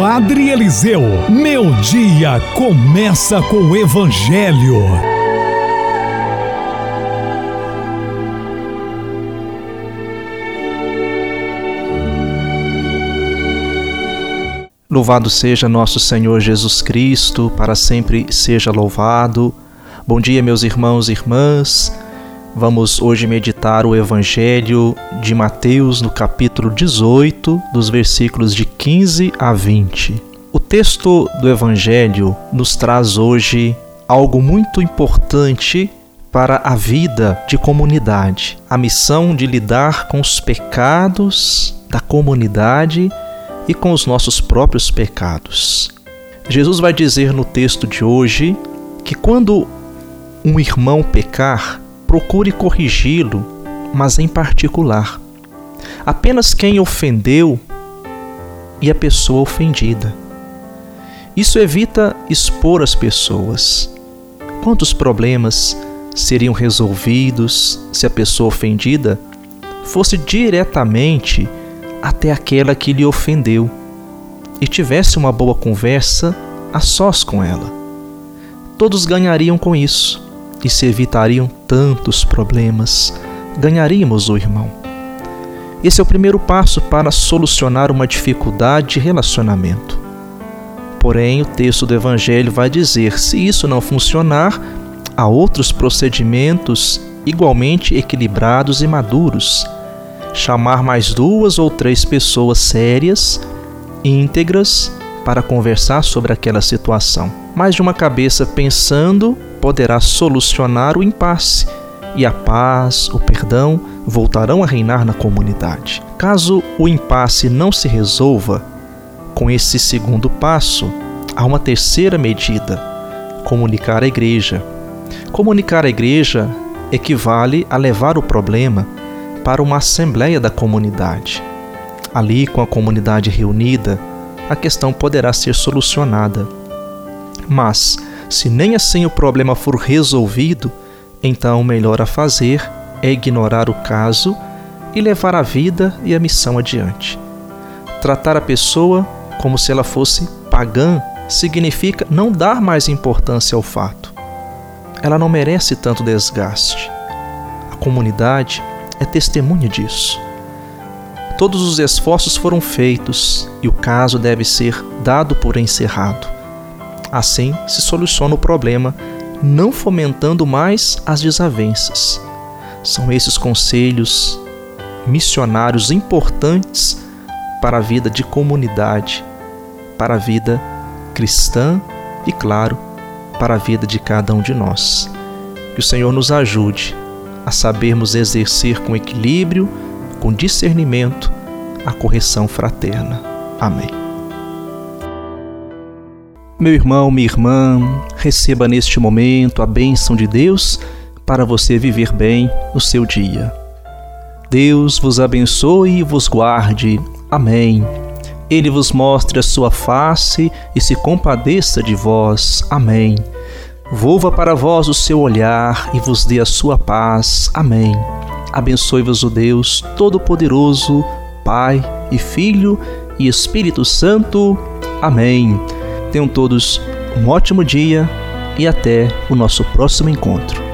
Padre Eliseu, meu dia começa com o Evangelho. Louvado seja nosso Senhor Jesus Cristo, para sempre seja louvado. Bom dia, meus irmãos e irmãs. Vamos hoje meditar o Evangelho de Mateus no capítulo 18, dos versículos de 15 a 20. O texto do Evangelho nos traz hoje algo muito importante para a vida de comunidade, a missão de lidar com os pecados da comunidade e com os nossos próprios pecados. Jesus vai dizer no texto de hoje que quando um irmão pecar, procure corrigi-lo, mas em particular. Apenas quem ofendeu e a pessoa ofendida. Isso evita expor as pessoas. Quantos problemas seriam resolvidos se a pessoa ofendida fosse diretamente até aquela que lhe ofendeu e tivesse uma boa conversa a sós com ela? Todos ganhariam com isso e se evitariam tantos problemas. Ganharíamos o irmão. Esse é o primeiro passo para solucionar uma dificuldade de relacionamento. Porém, o texto do Evangelho vai dizer: se isso não funcionar, há outros procedimentos igualmente equilibrados e maduros. Chamar mais duas ou três pessoas sérias, íntegras, para conversar sobre aquela situação. Mais de uma cabeça pensando poderá solucionar o impasse e a paz, o perdão voltarão a reinar na comunidade. Caso o impasse não se resolva, com esse segundo passo, há uma terceira medida: comunicar à igreja. Comunicar à igreja equivale a levar o problema para uma assembleia da comunidade. Ali, com a comunidade reunida, a questão poderá ser solucionada. Mas, se nem assim o problema for resolvido, então o melhor a fazer é ignorar o caso e levar a vida e a missão adiante. Tratar a pessoa como se ela fosse pagã significa não dar mais importância ao fato. Ela não merece tanto desgaste. A comunidade é testemunha disso. Todos os esforços foram feitos e o caso deve ser dado por encerrado. Assim se soluciona o problema, não fomentando mais as desavenças. São esses conselhos missionários importantes para a vida de comunidade, para a vida cristã e, claro, para a vida de cada um de nós. Que o Senhor nos ajude a sabermos exercer com equilíbrio, com discernimento, a correção fraterna. Amém. Meu irmão, minha irmã, receba neste momento a bênção de Deus para você viver bem o seu dia. Deus vos abençoe e vos guarde. Amém. Ele vos mostre a sua face e se compadeça de vós. Amém. Volva para vós o seu olhar e vos dê a sua paz. Amém. Abençoe-vos o Deus Todo-Poderoso, Pai e Filho e Espírito Santo. Amém. Tenham todos um ótimo dia e até o nosso próximo encontro.